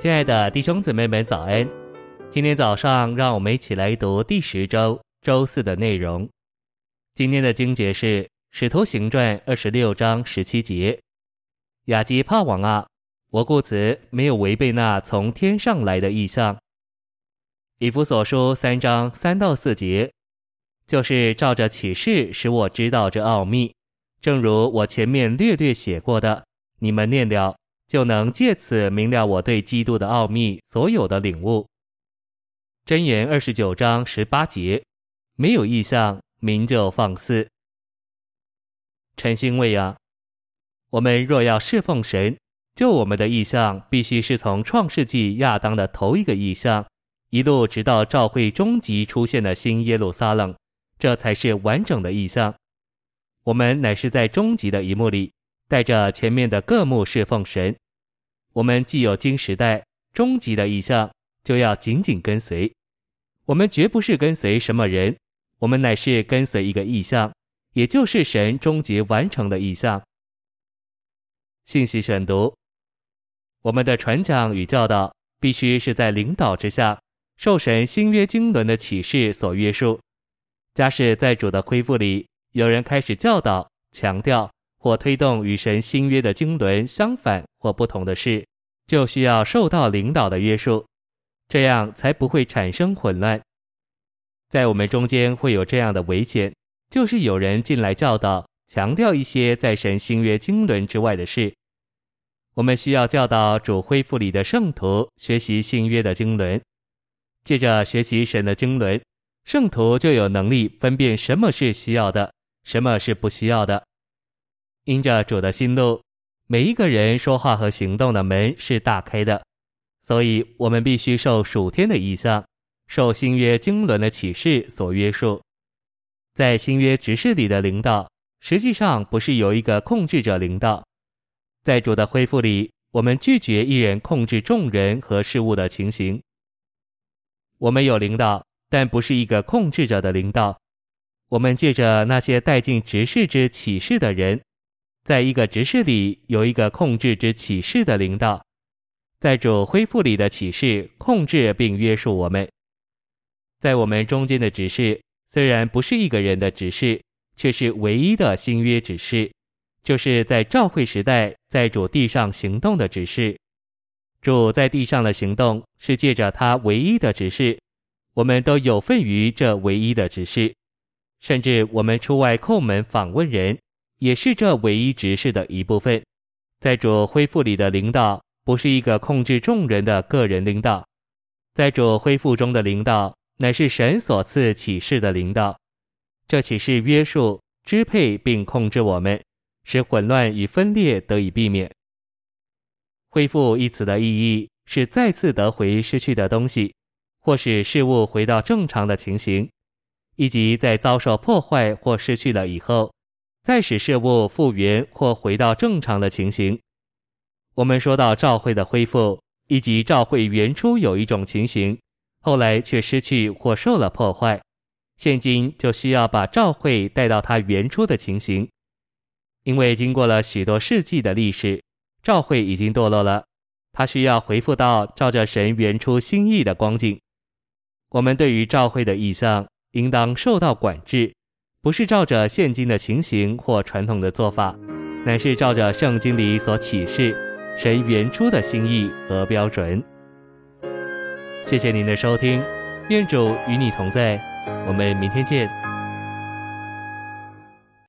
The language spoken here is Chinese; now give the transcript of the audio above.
亲爱的弟兄姊妹们，早安！今天早上，让我们一起来读第十周周四的内容。今天的经节是《使徒行传》二十六章十七节：“亚基帕王啊，我故此没有违背那从天上来的意象。”以弗所书三章三到四节，就是照着启示使我知道这奥秘，正如我前面略略写过的，你们念了。就能借此明了我对基督的奥秘所有的领悟。箴言二十九章十八节，没有异象，民就放肆。晨星卫啊，我们若要侍奉神，就我们的异象必须是从创世纪亚当的头一个异象，一路直到召会终极出现的新耶路撒冷，这才是完整的异象。我们乃是在终极的一幕里。带着前面的各目侍奉神，我们既有经时代终极的意象，就要紧紧跟随。我们绝不是跟随什么人，我们乃是跟随一个意象，也就是神终极完成的意象。信息选读：我们的传讲与教导必须是在领导之下，受神新约经纶的启示所约束。假使在主的恢复里，有人开始教导、强调。或推动与神新约的经纶相反或不同的事，就需要受到领导的约束，这样才不会产生混乱。在我们中间会有这样的危险，就是有人进来教导、强调一些在神新约经纶之外的事。我们需要教导主恢复里的圣徒学习新约的经纶，借着学习神的经纶，圣徒就有能力分辨什么是需要的，什么是不需要的。因着主的心路，每一个人说话和行动的门是打开的，所以我们必须受属天的意象，受新约经纶的启示所约束。在新约执事里的领导，实际上不是由一个控制者领导。在主的恢复里，我们拒绝一人控制众人和事物的情形。我们有领导，但不是一个控制者的领导。我们借着那些带进执事之启示的人。在一个执事里有一个控制之启示的领导，在主恢复里的启示控制并约束我们。在我们中间的执事虽然不是一个人的执事，却是唯一的新约执事，就是在召会时代在主地上行动的执事。主在地上的行动是借着他唯一的执事，我们都有份于这唯一的执事，甚至我们出外叩门访问人。也是这唯一执事的一部分，在主恢复里的领导，不是一个控制众人的个人领导，在主恢复中的领导，乃是神所赐启示的领导。这启示约束、支配并控制我们，使混乱与分裂得以避免。恢复一词的意义是再次得回失去的东西，或使事物回到正常的情形，以及在遭受破坏或失去了以后。再使事物复原或回到正常的情形。我们说到照会的恢复，以及照会原初有一种情形，后来却失去或受了破坏。现今就需要把照会带到它原初的情形，因为经过了许多世纪的历史，照会已经堕落了，它需要恢复到照着神原初心意的光景。我们对于照会的意象，应当受到管制。不是照着现今的情形或传统的做法，乃是照着圣经里所启示神原初的心意和标准。谢谢您的收听，愿主与你同在，我们明天见。